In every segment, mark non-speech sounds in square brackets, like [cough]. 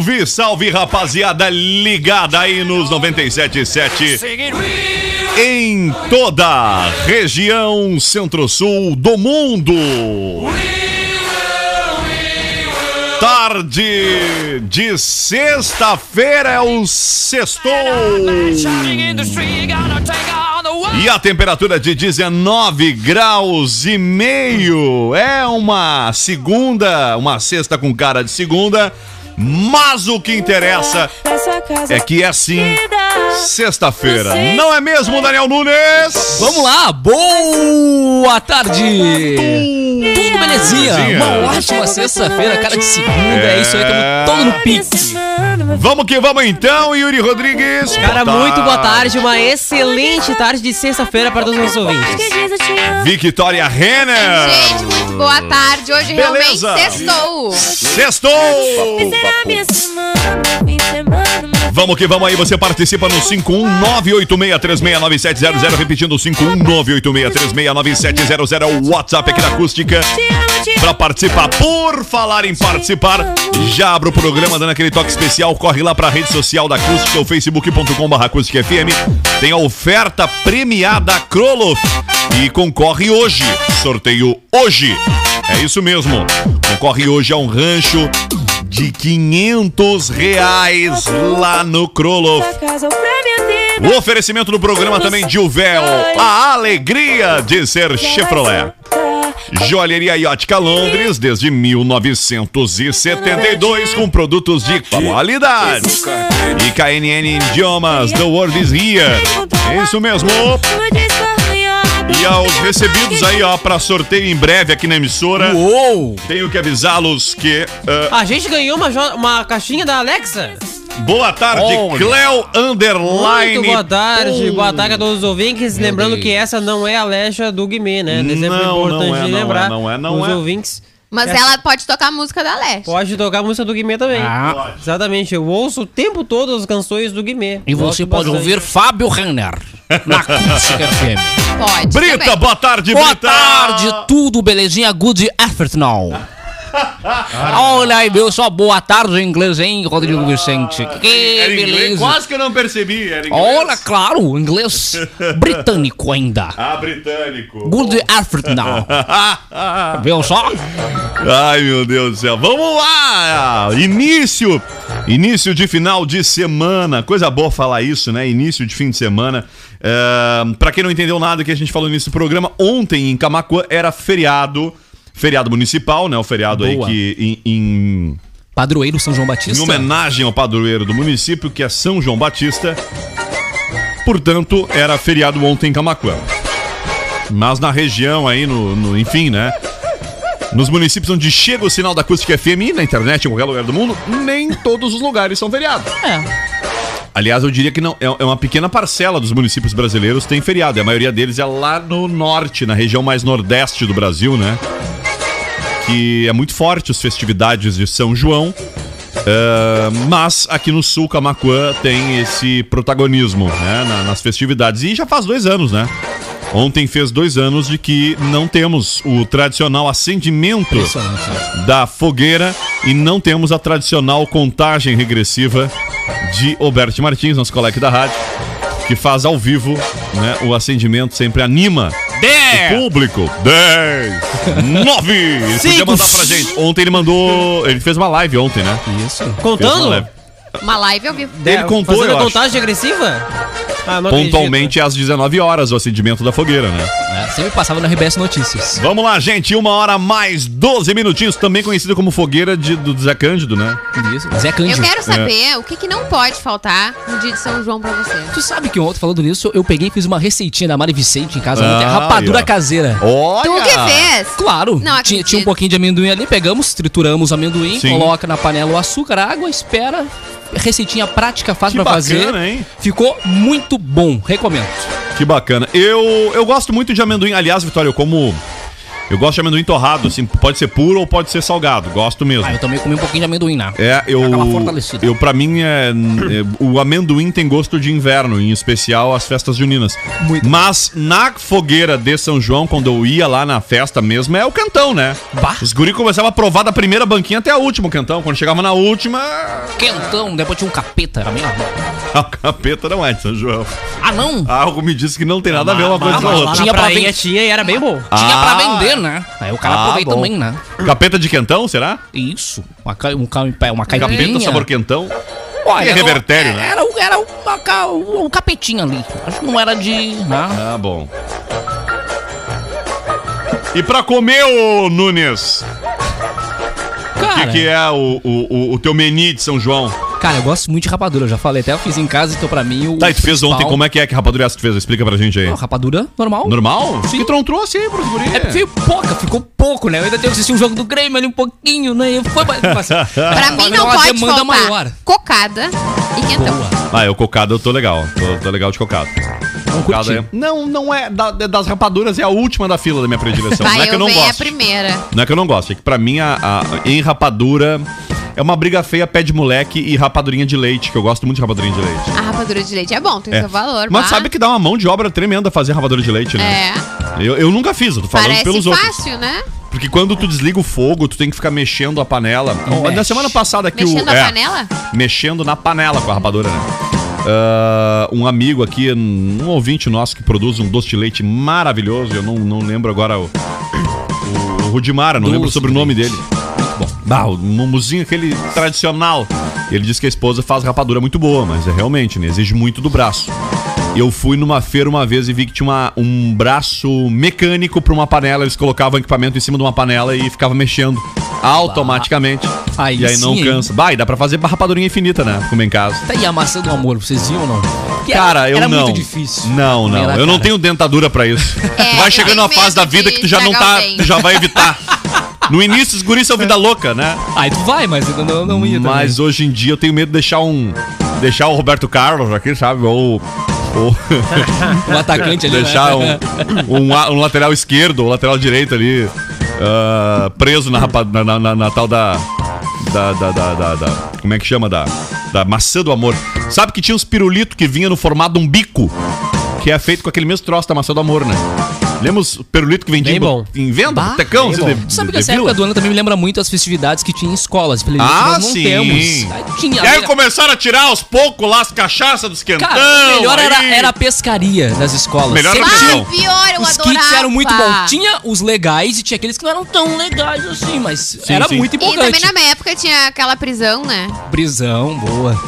Salve, salve rapaziada ligada aí nos 97.7 em toda a região centro-sul do mundo. Tarde de sexta-feira é o sextou. E a temperatura de 19 graus e meio. É uma segunda, uma sexta com cara de segunda. Mas o que interessa é que é sim sexta-feira. Não é mesmo, Daniel Nunes? Vamos lá, boa tarde! Tudo belezinha? Belezinha. Uma ótima sexta-feira, cara de segunda, é isso aí, tamo todo no pique. Vamos que vamos então, Yuri Rodrigues. Cara, Boa muito boa tarde, uma excelente tarde de sexta-feira para todos os nossos ouvintes. Victoria Renner. Gente, muito boa tarde. Hoje Beleza. realmente sextou. Sextou! Vamos que vamos aí, você participa no 51986369700, repetindo 51986369700, é o WhatsApp aqui da Acústica. Pra participar, por falar em participar, já abro o programa dando aquele toque especial, corre lá pra rede social da Acústica, o facebook.com.br Acústica FM, tem a oferta premiada Kroloff e concorre hoje, sorteio hoje, é isso mesmo, concorre hoje a um rancho de 500 reais lá no Kroloff. O oferecimento do programa também de Uvel, a alegria de ser Chevrolet. Joalheria e Ótica Londres desde 1972 com produtos de qualidade. E KNN Idiomas, The World is Here. É isso mesmo. E aos recebidos aí, ó, pra sorteio em breve aqui na emissora. Uou! Tenho que avisá-los que. ah, A gente ganhou uma, jo- uma caixinha da Alexa. boa tarde, Olha. Cleo Underline. Muito boa tarde, boa tarde a todos os ouvintes. Meu Lembrando Deus. que essa não é a Lecha do Guimê, né? É sempre Não, importante não é, de não é, lembrar não é, não os é. ouvintes. Mas Essa- ela pode tocar a música da Leste. Pode tocar a música do Guimê também. Ah. Exatamente, eu ouço o tempo todo as canções do Guimê. E você Gosto pode bastante. ouvir Fábio Renner na Acústica FM. Pode. Brita, também. boa tarde, Boa Brita. tarde, tudo belezinha? Good afternoon. [laughs] Olha aí, viu? Só boa tarde em inglês, hein, Rodrigo Vicente? Que Era inglês, beleza. quase que eu não percebi. Era inglês. Olha, claro, inglês [laughs] britânico ainda. Ah, britânico. Good afternoon. [laughs] Viu só? Ai, meu Deus do céu. Vamos lá! Início! Início de final de semana. Coisa boa falar isso, né? Início de fim de semana. É, pra quem não entendeu nada que a gente falou nesse programa, ontem em Camacuã era feriado. Feriado municipal, né? O feriado Boa. aí que em- em Padroeiro São João em Batista. homenagem ao padroeiro do município, que é São João Batista. Portanto, era feriado ontem em Camacuã. Mas na região aí, no, no- enfim, né? Nos municípios onde chega o sinal da acústica FM, na internet, em qualquer lugar do mundo, nem todos os lugares são feriados. É. Aliás, eu diria que não, é é uma pequena parcela dos municípios brasileiros tem feriado. E a maioria deles é lá no norte, na região mais nordeste do Brasil, né? Que é muito forte as festividades de São João. É, mas aqui no sul, Camacuã tem esse protagonismo né, na- nas festividades. E já faz dois anos, né? Ontem fez dois anos de que não temos o tradicional acendimento da fogueira e não temos a tradicional contagem regressiva de Alberto Martins, nosso colega da rádio, que faz ao vivo, né? O acendimento sempre anima o Dez! público. 10, 9. [laughs] Ele podia mandar pra gente. Ontem ele mandou. Ele fez uma live ontem, né? Isso. Fez uma Contando? Uma live ao vivo. Ele contou, Fazendo eu acho. contagem agressiva? Ah, não acredito. Pontualmente às 19 horas o acendimento da fogueira, né? É, sempre passava no RBS Notícias. Vamos lá, gente. Uma hora mais 12 minutinhos, também conhecido como fogueira de, do Zé Cândido, né? Isso. Zé Eu Cândido. quero saber o que, que não pode faltar no dia de São João pra você. Tu sabe que ontem, falando nisso, eu peguei e fiz uma receitinha da Mari Vicente em casa Ah. Rapadura aí, ó. caseira. Olha! Tu que fez? Claro, Não tinha, acredito. tinha um pouquinho de amendoim ali, pegamos, trituramos o amendoim, Sim. coloca na panela o açúcar, a água, espera. Receitinha prática, fácil Que pra fazer. bacana, hein? Ficou muito bom, recomendo. Que bacana. Eu, eu gosto muito de amendoim. Aliás, Vitória, eu como. Eu gosto de amendoim torrado, assim, pode ser puro ou pode ser salgado. Gosto mesmo. Ah, eu também comi um pouquinho de amendoim, né? É, eu. Aquela fortalecida. Eu, pra mim, é, é, o amendoim tem gosto de inverno, em especial as festas juninas. Muito Mas na fogueira de São João, quando eu ia lá na festa mesmo, é o cantão, né? Bah. Os guri começavam a provar da primeira banquinha até a última o cantão. Quando chegava na última, Quentão, depois tinha um capeta, era meio bom. a capeta não é de São João. Ah, não? Algo me disse que não tem nada a ver uma coisa Ah, com a outra. Tinha pra ver- tinha e era bem bom. Tinha Ah. pra vender, né? Aí o cara Ah, aproveita bom. também, né? Capeta de quentão, será? Isso. Uma, um, uma caipirinha. Capeta sabor quentão. Olha, revertério, né? Era, o- era o, a ca- o, o capetinho ali. Acho que não era de. Né? Ah, bom. E pra comer, ô Nunes, o Cara, que, que é o, o, o- o teu menu de São João? Cara, eu gosto muito de rapadura. Eu já falei, até eu fiz em casa, então pra mim o. Tá, e tu fez ontem, como é que é que rapadura é essa que tu fez? Explica pra gente aí. Não, rapadura normal. Normal? Sim. Que não trouxe aí pros guri? É porque veio pouca, ficou pouco, né? Eu ainda tenho que assistir um jogo do Grêmio ali um pouquinho, né? Foi, mas, mas, [laughs] Pra mim não uma pode demanda faltar maior. cocada e quentão. Boa. Ah, eu cocado eu tô legal. Tô, tô legal de cocado. Não Cocado curti. é- Não, não é. da- das rapaduras é a última da fila da minha predileção. não é que eu eu não venho a gosto. primeira. Não é que eu não gosto, é que pra mim a, a- em rapadura é uma briga feia pé de moleque e rapadurinha de leite, que eu gosto muito de rapadurinha de leite. A rapadura de leite é bom, tem É. seu valor. Mas sabe que dá uma mão de obra tremenda fazer rapadura de leite, né? É, Eu, eu nunca fiz, eu tô falando parece pelos outros. fácil, né? Porque quando tu desliga o fogo, tu tem que ficar mexendo a panela. Ó, Na Mexe. semana passada aqui Mexendo o. a é, panela? Mexendo na panela com a rapadura, né? Ah, um amigo aqui, um ouvinte nosso que produz um doce de leite maravilhoso, eu não, não lembro agora o. O, o Rudimara, não Doce lembro o sobrenome leite. dele. Bah, o mumuzinho aquele tradicional. Ele disse que a esposa faz rapadura muito boa, mas é realmente, né? Exige muito do braço. Eu fui numa feira uma vez e vi que tinha uma- um braço mecânico para uma panela. Eles colocavam o equipamento em cima de uma panela e ficava mexendo automaticamente. Aí e aí não sim, hein? cansa. Bah, e dá pra fazer rapadurinha infinita, né? Comer em casa. Tá aí a maçã do amor, vocês viam ou não? Porque Cara, era, eu era não. muito difícil. Não, não. Era, eu não tenho dentadura pra isso. É, tu vai chegando numa fase da vida que tu já não tá. Tu já vai evitar. [laughs] No início, os guris são vida louca, né? Aí tu vai, mas eu não, não ia também. Mas hoje em dia eu tenho medo de deixar um. Deixar o Roberto Carlos aqui, sabe? Ou. ou O [laughs] atacante ali. deixar né? um, um, um lateral esquerdo ou lateral direito ali. ah, preso na, rapa- na, na, na- na tal da da, da, da, da- da- Como é que chama? Da, da maçã do amor. Sabe que tinha uns pirulitos que vinha no formato de um bico? Que é feito com aquele mesmo troço da maçã do amor, né? Lembra os pirulitos que vendiam Bem bom. em venda? Bah, Tecão, bem de- Sabe que essa época do ano também me lembra muito as festividades que tinha em escolas. Ah, nós não sim. temos. Aí tinha. E aí começaram a tirar aos poucos lá as cachaças dos quentão. Cara, o melhor era, aí- era a pescaria das escolas. Melhor era Sempre a tinha- Não. Ah, pior, eu Os adorava. kits eram muito bons. Tinha os legais e tinha aqueles que não eram tão legais assim, mas era sim. muito E também na minha época tinha aquela prisão, né? Prisão, boa.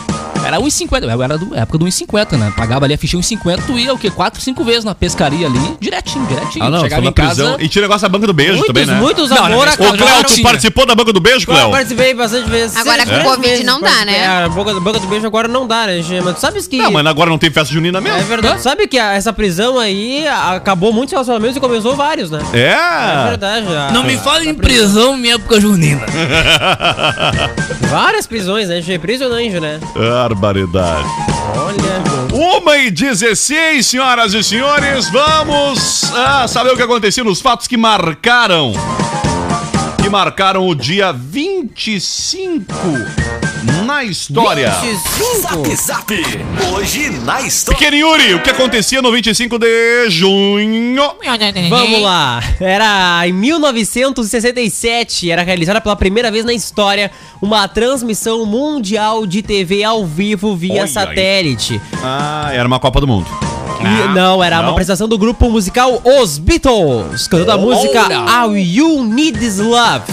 Era 1,50. Eu era do época do 1,50, né? Pagava ali a ficha 1,50, tu ia o quê? 4, 5 vezes na pescaria ali, direitinho, direitinho. Ah, não, Chegava em casa. prisão. E tinha o negócio da banca do beijo Muitos, também, né? muitos amor não, Ô, Cléo, tu participou da banca do beijo, Eu Cléo? participei bastante vezes. Agora com Covid vezes não dá, né? A boca, boca do beijo agora não dá, né, gente? Mas tu sabes que... Não, mas agora não tem festa junina mesmo. É verdade. Sabe que a- essa prisão aí a- acabou muitos relacionamentos e começou vários, né? É. É verdade. a- Não me fale em prisão minha época junina. [laughs] Várias prisões, né? gente? Impressionante, né? Barbaridade. Olha. Uma e 16, senhoras e senhores, vamos ah, saber o que aconteceu nos fatos que marcaram. Que marcaram o dia 25 na história. 25. Zap, hoje na história. Pequeno Yuri, o que acontecia no 25 de junho? Vamos lá. Era em 1967, era realizada pela primeira vez na história uma transmissão mundial de TV ao vivo via Olha aí. satélite. Ah, era uma Copa do Mundo. E- não, era não? uma apresentação do grupo musical Os Beatles, cantando a música. All You Need Is Love.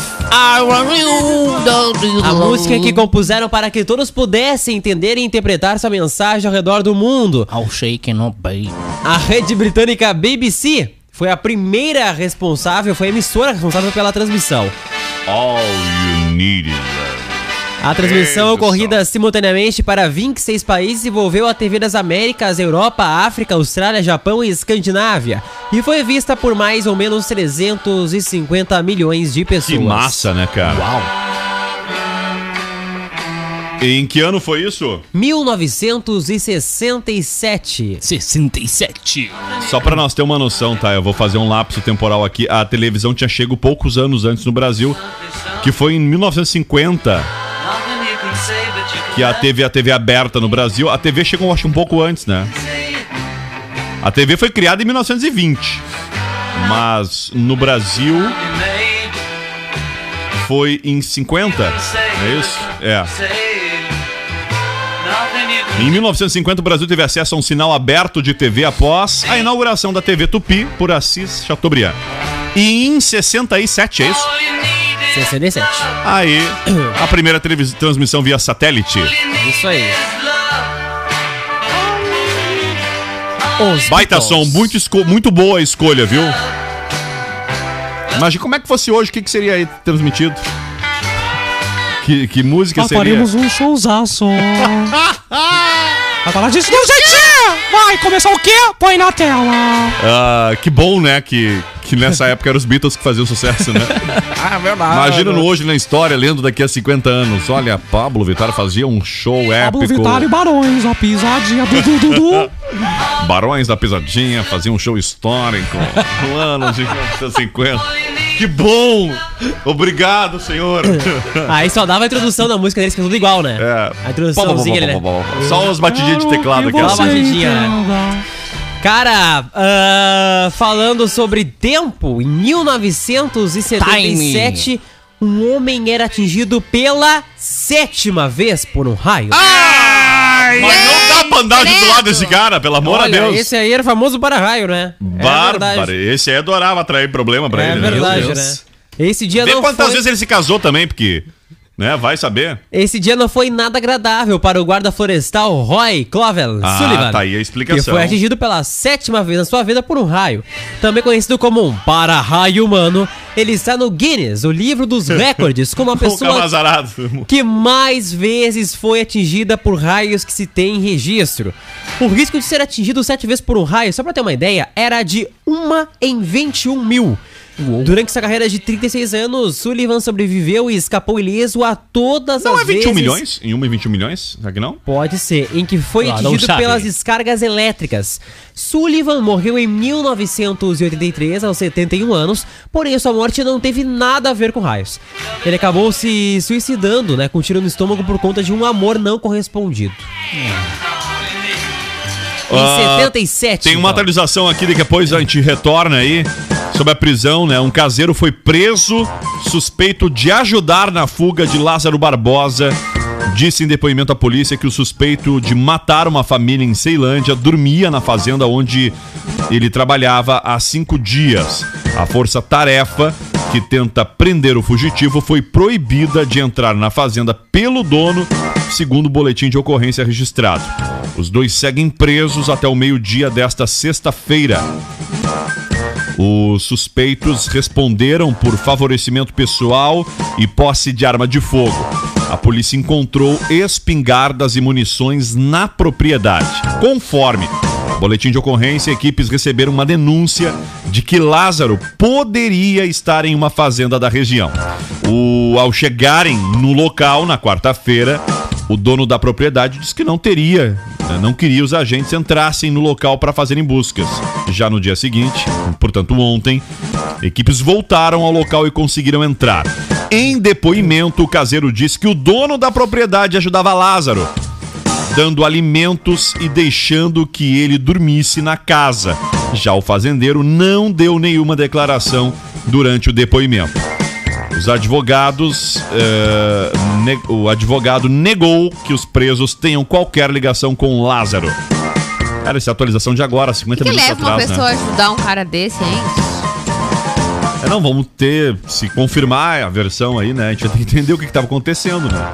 A música que compuseram para que todos pudessem entender e interpretar sua mensagem ao redor do mundo. I'll shake no baby. A rede britânica BBC foi a primeira responsável, foi a emissora responsável pela transmissão. All you need is love. A transmissão ocorrida simultaneamente para 26 países envolveu a TV das Américas, Europa, África, Austrália, Japão e Escandinávia e foi vista por mais ou menos 350 milhões de pessoas. Que massa, né, cara? Uau! Em que ano foi isso? 1967. 67. Só pra nós ter uma noção, tá? Eu vou fazer um lapso temporal aqui. A televisão tinha chego poucos anos antes no Brasil, que foi em 1950 que a TV, a TV aberta no Brasil. A TV chegou, acho, um pouco antes, né? A TV foi criada em 1920, mas no Brasil foi em 50, é isso? É. Em 1950, o Brasil teve acesso a um sinal aberto de TV após a inauguração da TV Tupi por Assis Chateaubriand. E em 67, é isso? 67. Aí, a primeira transmissão via satélite. Isso aí. Os Baita Beatles. som, muito, muito boa a escolha, viu? Imagina como é que fosse hoje, o que, que seria aí transmitido? Que, que música seria? um showzaço. [laughs] Vai falar disso do jeitinho! Vai, começar o quê? Põe na tela. Ah, que bom, né? Que, que nessa época eram os Beatles que faziam sucesso, né? [laughs] Ah, verdade. Imagina no hoje na história, lendo daqui a 50 anos. Olha, Pablo Vittar fazia um show Pablo épico. Vittar e Barões, a pisadinha do du, du, du. [laughs] Barões da Pisadinha fazia um show histórico no [laughs] ano de 50. Que bom! Obrigado, senhor. Aí só dava a introdução da música deles, que é tudo igual, né? É. A introduçãozinha né? Só umas batidinhas de teclado aqui. Dá uma assim. batidinha, né? Cara, ah, falando sobre tempo, em 1977, um homem era atingido pela sétima vez por um raio. Mas não dá pra andar de do lado desse cara, pelo amor de Deus. esse aí era famoso para-raio, né? Bárbaro. Esse aí adorava atrair problema pra É ele. né? verdade, né? Deus. Esse dia Vê não quantas foi... vezes ele se casou também, porque, né, vai saber. Esse dia não foi nada agradável para o guarda florestal Roy Clovel Ah, Sullivan. tá aí a explicação. Que foi atingido pela sétima vez na sua vida por um raio. Também conhecido como um para-raio humano, ele está no Guinness, o livro dos [laughs] recordes, como a pessoa que mais vezes foi atingida por raios que se tem em registro. O risco de ser atingido sete vezes por um raio, só pra ter uma ideia, era de uma em 21 mil. Durante sua carreira de 36 anos, Sullivan sobreviveu e escapou ileso a todas Não as é 21 vezes... milhões? Em 1 e 21 milhões? Será que não? Pode ser, em que foi Ah, atingido pelas descargas elétricas. Sullivan morreu em 1983, aos 71 anos, porém sua morte não teve nada a ver com raios. Ele acabou se suicidando, né, com um tiro no estômago por conta de um amor não correspondido. Em Ah, 77. Tem uma então. atualização aqui, daqui a pouco a gente retorna aí sobre a prisão, né? Um caseiro foi preso suspeito de ajudar na fuga de Lázaro Barbosa. Disse em depoimento à polícia que o suspeito de matar uma família em Ceilândia dormia na fazenda onde ele trabalhava há cinco dias. A força-tarefa que tenta prender o fugitivo foi proibida de entrar na fazenda pelo dono, segundo o boletim de ocorrência registrado. Os dois seguem presos até o meio-dia desta sexta-feira. Os suspeitos responderam por favorecimento pessoal e posse de arma de fogo. A polícia encontrou espingardas e munições na propriedade. Conforme boletim de ocorrência, equipes receberam uma denúncia de que Lázaro poderia estar em uma fazenda da região. O, ao chegarem no local na quarta-feira, o dono da propriedade disse que não teria, né, não queria os agentes entrassem no local para fazerem buscas. Já no dia seguinte, portanto ontem, equipes voltaram ao local e conseguiram entrar. Em depoimento, o caseiro disse que o dono da propriedade ajudava Lázaro, dando alimentos e deixando que ele dormisse na casa. Já o fazendeiro não deu nenhuma declaração durante o depoimento. Os advogados. eh, o advogado negou que os presos tenham qualquer ligação com Lázaro. Cara, essa atualização de agora, 50 O que minutos leva uma atrás, pessoa né? a ajudar um cara desse, hein? É, não, vamos ter, se confirmar a versão aí, né? A gente vai ter que entender o que, que tava acontecendo, né?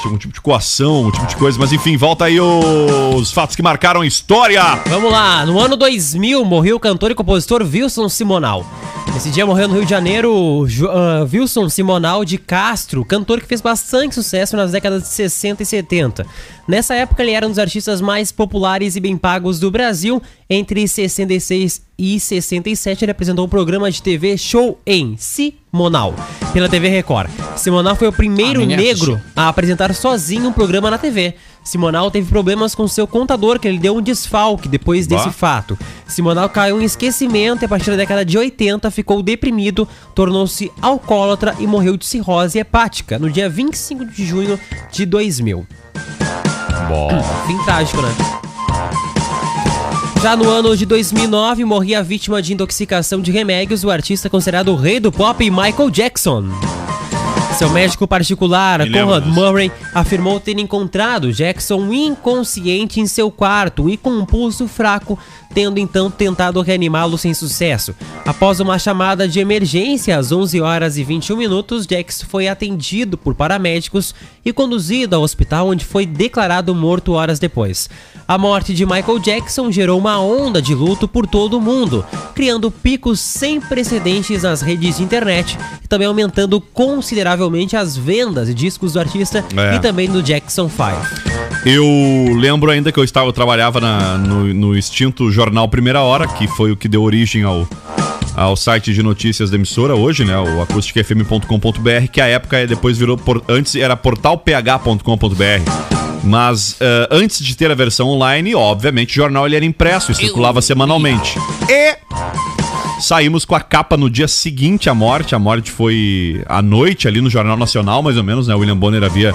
Tinha um tipo de coação, um tipo de coisa, mas enfim, volta aí os fatos que marcaram a história. Vamos lá, no ano 2000 morreu o cantor e compositor Wilson Simonal. Esse dia morreu no Rio de Janeiro ah, Wilson Simonal de Castro, cantor que fez bastante sucesso nas décadas de 60 e 70. Nessa época ele era um dos artistas mais populares e bem pagos do Brasil. Entre 66 e 67 ele apresentou o programa de TV Show em Simonal, pela TV Record. Simonal foi o primeiro Ah, ninguém negro a apresentar sozinho um programa na TV. Simonal teve problemas com seu contador, que ele deu um desfalque depois desse Bah. fato. Simonal caiu em esquecimento e a partir da década de 80 ficou deprimido, tornou-se alcoólatra e morreu de cirrose hepática no dia 25 de junho de 2000. Bom. Fim trágico, né? Já no ano de 2009, morria vítima de intoxicação de remédios o artista considerado o rei do pop, Michael Jackson. Seu médico particular, Me Conrad. Murray, afirmou ter encontrado Jackson inconsciente em seu quarto e com um pulso fraco, tendo então tentado reanimá-lo sem sucesso. Após uma chamada de emergência às 11 horas e 21 minutos, Jackson foi atendido por paramédicos e conduzido ao hospital onde foi declarado morto horas depois. A morte de Michael Jackson gerou uma onda de luto por todo o mundo, criando picos sem precedentes nas redes de internet e também aumentando consideravelmente as vendas de discos do artista É. e também do Jackson 5. Eu lembro ainda que eu estava, eu trabalhava na- no, no extinto jornal Primeira Hora, que foi o que deu origem ao, ao site de notícias da emissora hoje, né? O acusticfm.com.br, que a época depois virou. por- antes era portalph.com.br. Mas eh, antes de ter a versão online, obviamente, o jornal ele era impresso e circulava semanalmente. E Saímos com a capa no dia seguinte à morte. A morte foi à noite ali no Jornal Nacional, mais ou menos, né? O William Bonner havia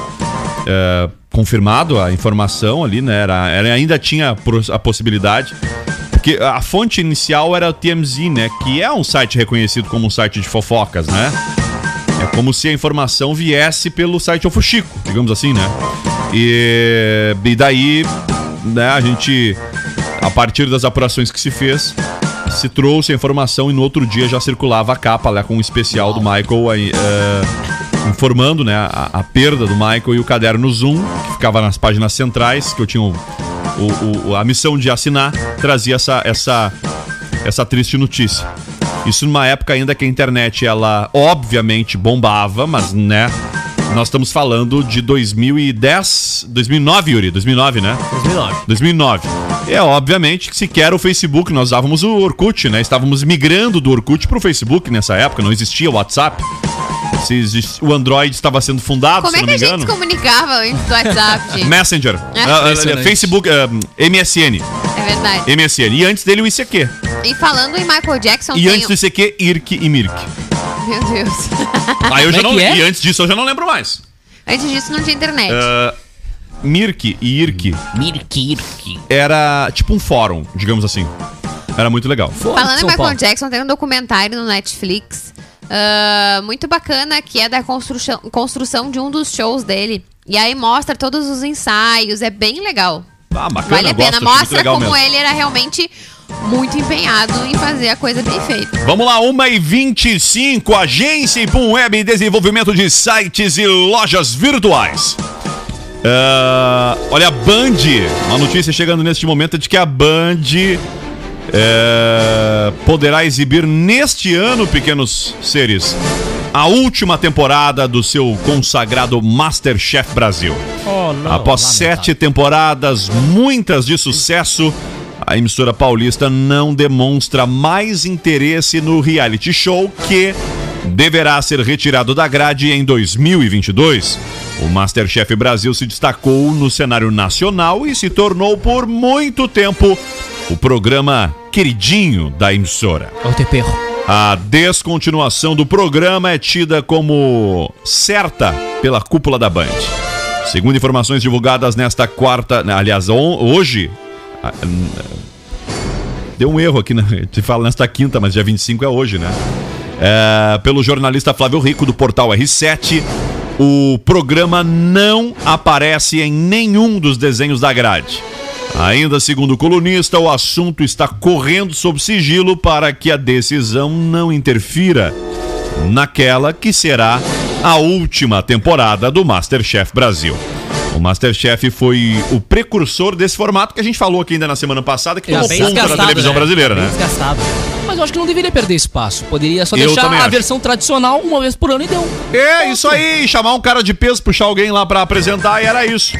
é, confirmado a informação ali, né? Era, era- ainda tinha a possibilidade. Porque a fonte inicial era o TMZ, né? Que é um site reconhecido como um site de fofocas, né? É como se a informação viesse pelo site O Fuxico, digamos assim, né? E, e daí, né, a gente, a partir das apurações que se fez, se trouxe a informação e no outro dia já circulava a capa lá com um especial do Michael aí, é, informando, né, a, a perda do Michael e o caderno Zoom, que ficava nas páginas centrais, que eu tinha o, o- o- a missão de assinar, trazia essa, essa, essa triste notícia. Isso numa época ainda que a internet, ela obviamente bombava, mas né, nós estamos falando de 2010, 2009, Yuri, 2009, né? 2009. 2009. É, obviamente que sequer o Facebook, nós usávamos o Orkut, né? Estávamos migrando do Orkut pro Facebook nessa época, não existia o WhatsApp. Se O Android estava sendo fundado, Como se é que a gente se comunicava antes do WhatsApp, [laughs] gente? Messenger. Ah, Impressionante. Facebook, ah, MSN. É verdade. MSN. E antes dele o ICQ. E falando em Michael Jackson, E tem... antes do ICQ, IRC e MIRC. Meu Deus. Aí [laughs] eu Como já é não que é? E antes disso eu já não lembro mais. antes disso não tinha internet. Ah, Mirk e IRC Mirkirk. era tipo um fórum, digamos assim. Era muito legal. Falando em Michael Paulo. Jackson, tem um documentário no Netflix ah, muito bacana que é da construção, construção de um dos shows dele. E aí mostra todos os ensaios, é bem legal. Ah, bacana, vale a eu pena, gosto, acho muito mostra legal como mesmo. ele era realmente muito empenhado em fazer a coisa bem feita. Vamos lá, 1h25, Agência Ipum Web Desenvolvimento de Sites e Lojas Virtuais. Ah, olha, a Band, uma notícia chegando neste momento é de que a Band é, poderá exibir neste ano, pequenos seres, a última temporada do seu consagrado Masterchef Brasil. Oh, não. Após sete temporadas, muitas de sucesso, a emissora paulista não demonstra mais interesse no reality show que deverá ser retirado da grade em 2022. O Masterchef Brasil se destacou no cenário nacional e se tornou por muito tempo o programa queridinho da emissora. A descontinuação do programa é tida como certa pela cúpula da Band. Segundo informações divulgadas nesta quarta, aliás, hoje. Ah, hum, Deu um erro aqui, né? [laughs] Se fala nesta quinta, mas dia 25 é hoje, né? É, pelo jornalista Flávio Rico, do portal R7, o programa não aparece em nenhum dos desenhos da grade. Ainda segundo o colunista, o assunto está correndo sob sigilo para que a decisão não interfira naquela que será a última temporada do Masterchef Brasil. O Masterchef foi o precursor desse formato que a gente falou aqui ainda na semana passada, que É, tomou conta da televisão né? brasileira, Bem né? desgastado. Mas eu acho que não deveria perder espaço. Poderia só Eu deixar a acho. versão tradicional uma vez por ano e deu. É, isso aí, chamar um cara de peso, puxar alguém lá pra apresentar e era isso.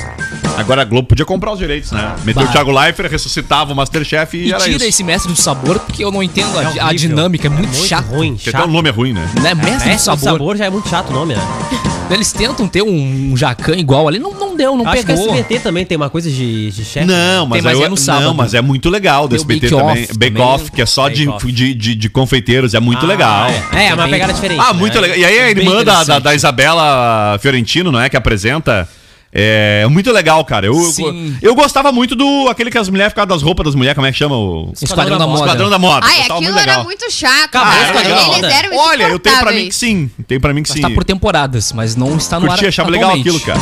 Agora a Globo podia comprar os direitos, né? Meteu Bah. o Thiago Leifert, ressuscitava o Masterchef e, E era tira isso. esse mestre do sabor, porque eu não entendo a, É a horrível. dinâmica, é muito, muito chato. ruim, Porque chato. até o nome é ruim, né? Né? Mestre, Mestre do sabor. sabor já é muito chato o nome, né? [laughs] Eles tentam ter um jacan igual ali, não, não deu, não Acho que a pegou. SBT também tem uma coisa de, de chefe. Não, mas, Tem, mas eu- é no sábado. não, mas é muito legal do SBT Bake também. Bake. Off, que é só de, de, de, de confeiteiros, é muito Ah, legal. É, é uma Também. pegada diferente. Ah, muito né? legal. E aí a irmã da, da, da Isabela Fiorentino, não é? Que apresenta. É muito legal, cara. Eu, Sim. eu gostava muito do. aquele que as mulheres ficavam das roupas das mulheres, como é que chama? O Esquadrão da Moda. Esquadrão da Moda. Ai, Gostava aquilo muito era legal. muito chato. Acabou cara. o Esquadrão da Eles Moda. eram Olha, eu tenho pra mim que insuportáveis. sim. Tem pra mim que Mas sim. tá por temporadas, mas não está no Curti, ar achava legal atualmente. aquilo, cara.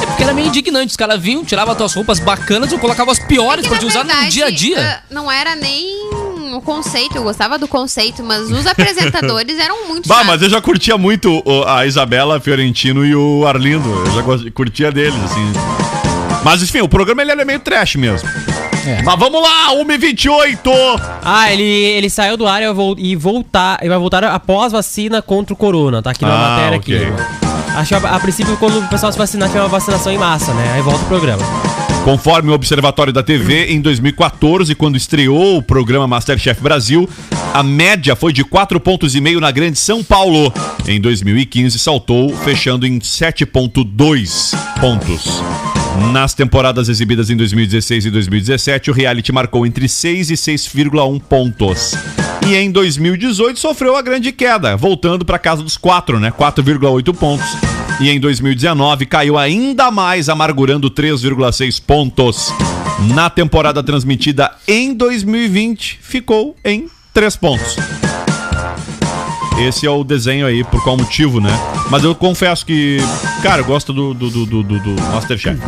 É porque era meio indignante. Os caras vinham, tiravam tuas roupas bacanas e colocavam as piores É pra te usar no verdade, dia a dia. ah, não era nem o conceito, eu gostava do conceito, mas os apresentadores [laughs] eram muito Bah, chatos. mas eu já curtia muito o- a Isabela Fiorentino e o Arlindo. Eu já gost- curtia deles, assim. Mas enfim, o programa ele é meio trash mesmo. É. Mas vamos lá, 1h28! Ah, ele, ele saiu do ar e vol- e voltar. Ele vai voltar após vacina contra o corona. Tá aqui na Ah, matéria ok. aqui. Acho a, a princípio, quando o pessoal se vacinar, tiver uma vacinação em massa, né? Aí volta o programa. Conforme o Observatório da TV, em 2014, quando estreou o programa Masterchef Brasil, a média foi de 4,5 pontos na Grande São Paulo. Em 2015, saltou, fechando em 7,2 pontos. Nas temporadas exibidas em 2016 e 2017, o reality marcou entre 6 e 6,1 pontos. E em 2018 sofreu a grande queda, voltando para casa dos 4, né? 4,8 pontos. E em 2019 caiu ainda mais, amargurando 3,6 pontos. Na temporada transmitida em 2020, ficou em 3 pontos. Esse é o desenho aí, por qual motivo, né? Mas eu confesso que, cara, eu gosto do, do, do, do, do- Masterchef.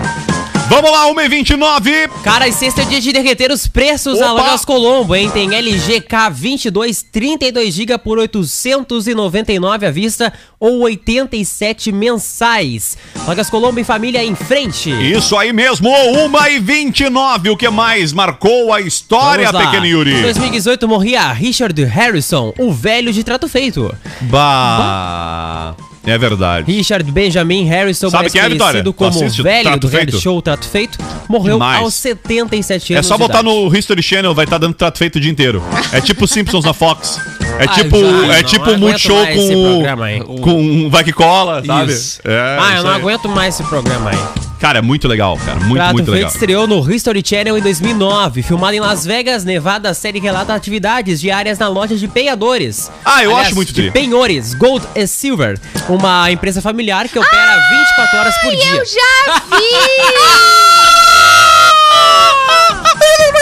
Vamos lá, 1h29! Cara, e sexta é dia de derreter os preços na Opa! Lojas Colombo, hein? Tem LG K22 32GB por 899 à vista ou 87 mensais. Lojas Colombo em família em frente. Isso aí mesmo, 1h29! O que mais marcou a história, pequeno Em Yuri? 2018 morria Richard Harrison, o velho de trato feito. Bah. É verdade. Richard Benjamin Harrison, Sabe mais quem é, Vitória? conhecido Tu como assiste velho do reality Feito? show Trato Feito, morreu Demais. aos 77 É anos só de botar no History Channel, vai estar dando trato feito o dia inteiro. É tipo Simpsons na Fox. É tipo, já. é Não tipo aguento Multishow mais esse com, programa aí. com vai que cola, sabe? Isso. É, Ah, eu não aí. aguento mais esse programa aí. Cara, é muito legal, cara. Muito, Trato muito Feito legal. estreou no History Channel em 2009. Filmado em Las Vegas, Nevada, a série relata atividades diárias na loja de penhadores. Ah, eu acho muito de penhores, Gold e Silver. Uma empresa familiar que opera 24 horas por dia. Eu já vi!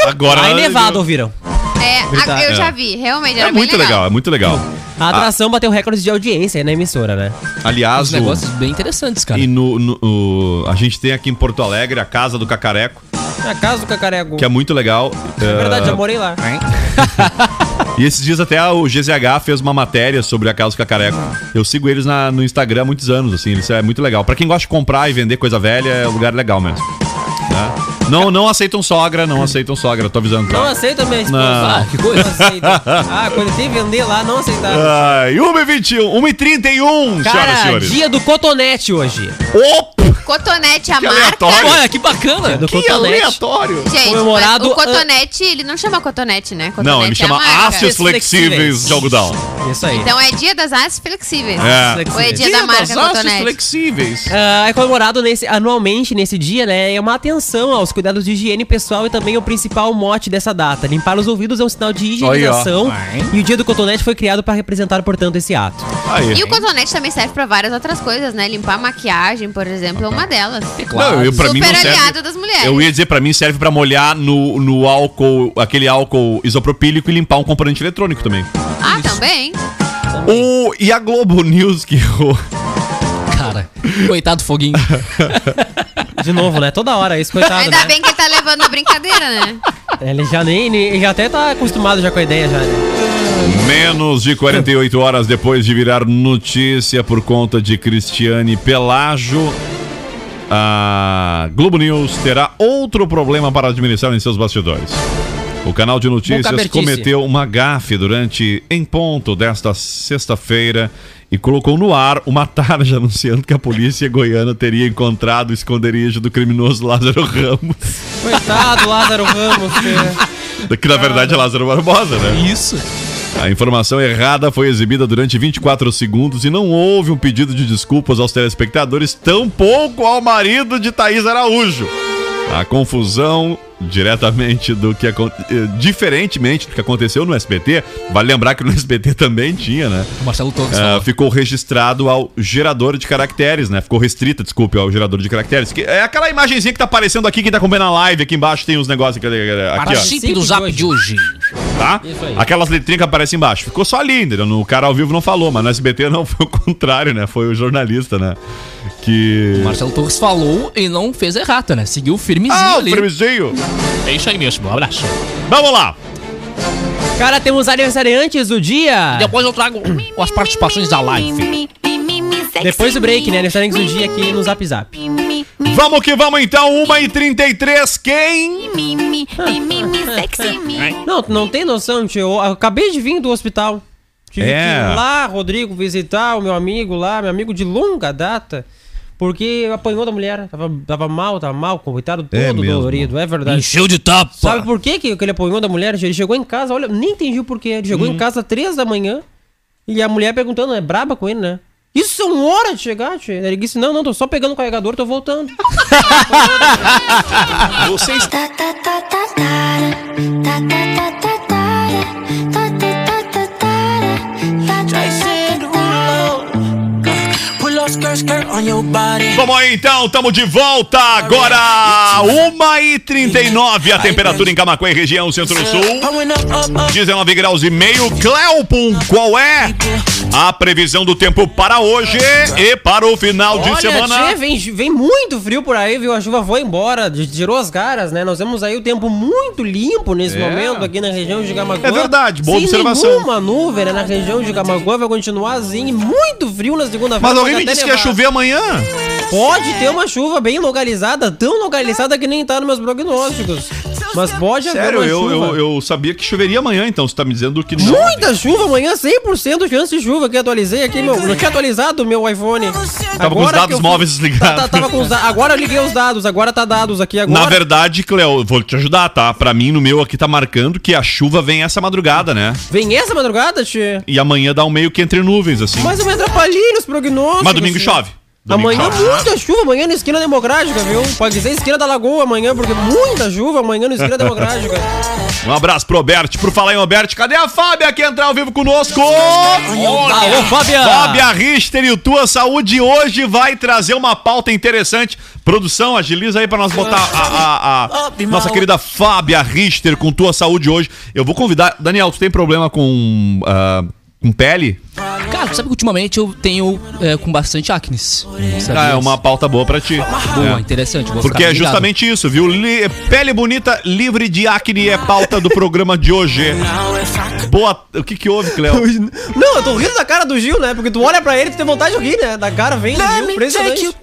[laughs] Agora. Aí Nevada, ouviram? É, a- eu É. já vi, realmente era É bem muito legal, é muito legal. A atração bateu recordes de audiência aí na emissora, né? Aliás, Os no- negócios bem interessantes, cara. e no, no- o- a gente tem aqui em Porto Alegre a Casa do Cacareco, Na casa do Cacarego. que é muito legal. É verdade, É, já morei lá. [laughs] E esses dias até o GZH fez uma matéria sobre a Casa do Cacareco. Eu sigo eles na- no Instagram há muitos anos, assim, isso é muito legal. Pra quem gosta de comprar e vender coisa velha, é um lugar legal mesmo. Tá? Não, não aceitam sogra, não aceitam sogra, tô avisando. Não Tá? aceita minha esposa. Não. Ah, que coisa. Não aceita. Ah, quando tem vender lá, não aceitaram. Ai, 1h21, 1h31, senhoras e Cara, senhores. dia do cotonete hoje. Opa! Cotonete, a Que marca. aleatório. Olha, que bacana. Do Que cotonete. aleatório! Gente, Comemorado, o cotonete, ele não chama cotonete, né? Cotonete Não, ele é chama a marca. hastes flexíveis de algodão. Isso aí. Então é dia das hastes flexíveis. É. Ou é dia da marca das cotonete? flexíveis. Ah, é comemorado nesse, anualmente nesse dia, né? É uma atenção aos cuidados de higiene pessoal e também o principal mote dessa data. Limpar os ouvidos é um sinal de higienização. e o dia do cotonete foi criado para representar, portanto, esse ato. Aí. E o cotonete também serve pra várias outras coisas, né? Limpar maquiagem, por exemplo, é uma delas. Não, eu, pra mim Super não serve. aliado das mulheres. Eu ia dizer, pra mim serve pra molhar no, no álcool, aquele álcool isopropílico e limpar um componente eletrônico também. Ah, também. O, e a Globo News que o, Cara, coitado do foguinho. [laughs] De novo, né? Toda hora isso, coitado, Ainda né? bem que ele tá levando a brincadeira, né? Ele já nem. Ele já até tá acostumado já com a ideia já, né? Menos de 48 horas depois de virar notícia por conta de Cristiane Pelágio, a Globo News terá outro problema para administrar em seus bastidores. O canal de notícias cometeu uma gafe durante em ponto desta sexta-feira e colocou no ar uma [laughs] tarde anunciando que a polícia goiana teria encontrado o esconderijo do criminoso Lázaro Ramos, Coitado, Lázaro Ramos. [laughs] que- que na verdade é Lázaro Barbosa, né? Isso. A informação errada foi exibida durante 24 segundos e não houve um pedido de desculpas aos telespectadores, tampouco ao marido de Thaís Araújo. A confusão diretamente do que eh, diferentemente do que aconteceu no SBT, vale lembrar que no [laughs] SBT também tinha, né? O Marcelo Torres falou. ficou registrado ao gerador de caracteres, né? Ficou restrita, desculpe, ao gerador de caracteres. Que é aquela imagenzinha que tá aparecendo aqui, quem tá acompanhando a live, aqui embaixo tem os negócios aqui, aqui ó Participe do Zap de hoje. tá? Aquelas letrinhas que aparecem embaixo. Ficou só ali, entendeu? No cara ao vivo não falou, mas no SBT não foi o contrário, né? Foi o jornalista, né? Que. O Marcelo Torres falou e não fez errata, né? Seguiu firmezinho Ah, ali. firmezinho. É isso aí mesmo. Um abraço. Vamos lá. Cara, temos aniversariantes do dia. Depois eu trago as participações da live. Depois do break, né? Aniversariantes do dia aqui no Zap Zap. Vamos que vamos então, 1h33. Quem? [laughs] Não, tu não tem noção, tio. Eu acabei de vir do hospital. Tive É. que ir lá, Rodrigo, visitar o meu amigo lá, meu amigo de longa data. Porque apanhou da mulher. Tava, tava mal, tava mal, coitado, todo É mesmo. dolorido, é verdade. Encheu de tapa. Sabe por que, que que ele apanhou da mulher? Ele chegou em casa, olha, nem entendi o porquê. Ele chegou em casa às três da manhã e a mulher perguntando, é braba com ele, né? Isso são horas de chegar, tia. Ele disse, não, não, tô só pegando o carregador, tô voltando. [laughs] Vocês. Vamos aí então, tamo de volta agora, 1h39, a temperatura em Camacuã região centro-sul, 19 graus e meio. Cleopum, qual é a previsão do tempo para hoje e para o final de Olha, semana? tchê, vem, vem muito frio por aí, viu? A chuva foi embora, de- tirou as caras, né? Nós temos aí o tempo muito limpo nesse É. momento aqui na região de Gamaguã. É verdade, boa Sem observação. nenhuma nuvem, né? Na região de Gamaguã vai continuar assim, muito frio na segunda-feira. Mas alguém me disse que ia chover amanhã. Pode ter uma chuva bem localizada, tão localizada que nem tá nos meus prognósticos. Mas pode haver Sério, uma eu, chuva. eu, eu sabia que choveria amanhã, então você tá me dizendo que não. Muita chuva amanhã, 100% chance de chuva que atualizei aqui, meu. Não tinha atualizado o meu iPhone. Tava com os dados móveis desligados. Tá, tá, tava com os Agora eu liguei os dados, agora tá dados aqui agora. Na verdade, Cleo, eu vou te ajudar, tá? Pra mim, no meu aqui tá marcando que a chuva vem essa madrugada, né? Vem essa madrugada, tchê. E amanhã dá um meio que entre nuvens, assim. Mas eu me atrapalhei nos prognósticos. Mas domingo tchê. chove. Domingo Amanhã muita chuva, amanhã na esquina democrática, viu? Pode dizer esquina da lagoa amanhã, porque muita chuva amanhã na esquina democrática. Um abraço pro Albert. Por falar em Albert, cadê a Fábia que entrar ao vivo conosco? Alô, Fábia! Fábia Richter e o Tua Saúde hoje vai trazer uma pauta interessante. Produção, agiliza aí pra nós botar a, a- a- nossa querida Fábia Richter com Tua Saúde hoje. Eu vou convidar. Daniel, tu tem problema com, ah, com pele? Cara, sabe que ultimamente eu tenho é, com bastante acne. Ah, é uma pauta boa pra ti. Boa, É. interessante. Vou Porque é ligado. justamente isso, viu? Li- Pele bonita, livre de acne é pauta do programa de hoje. Boa. O que que houve, Cleo? Não, eu tô rindo da cara do Gil, né? Porque tu olha pra ele e tu tem vontade de rir, né? Da cara vem do Gil, impressionante.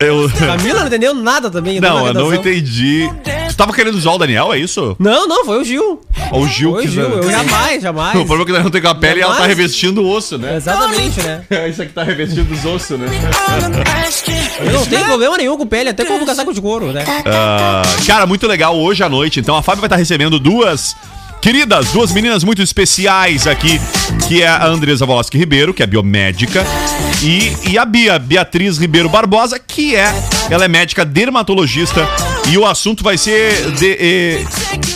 Eu. Camila não entendeu nada também. Não, eu não entendi. Tava querendo usar o Daniel, é isso? Não, não, foi o Gil. O Gil Foi o que. Gil, eu jamais, [laughs] jamais. O problema é que ela não tem com a pele e ela tá Jamais. revestindo o osso, né? Exatamente, né? [laughs] Isso aqui tá revestindo os ossos, né? Eu não tenho problema nenhum com pele, até como casaco de couro, né? Ah, cara, muito legal hoje à noite. Então a Fábio vai estar recebendo duas queridas, duas meninas muito especiais aqui, que é a Andresa Voloski Ribeiro, que é biomédica, e, e a Bia, Beatriz Ribeiro Barbosa, que é, ela é médica dermatologista, e o assunto vai ser de, eh,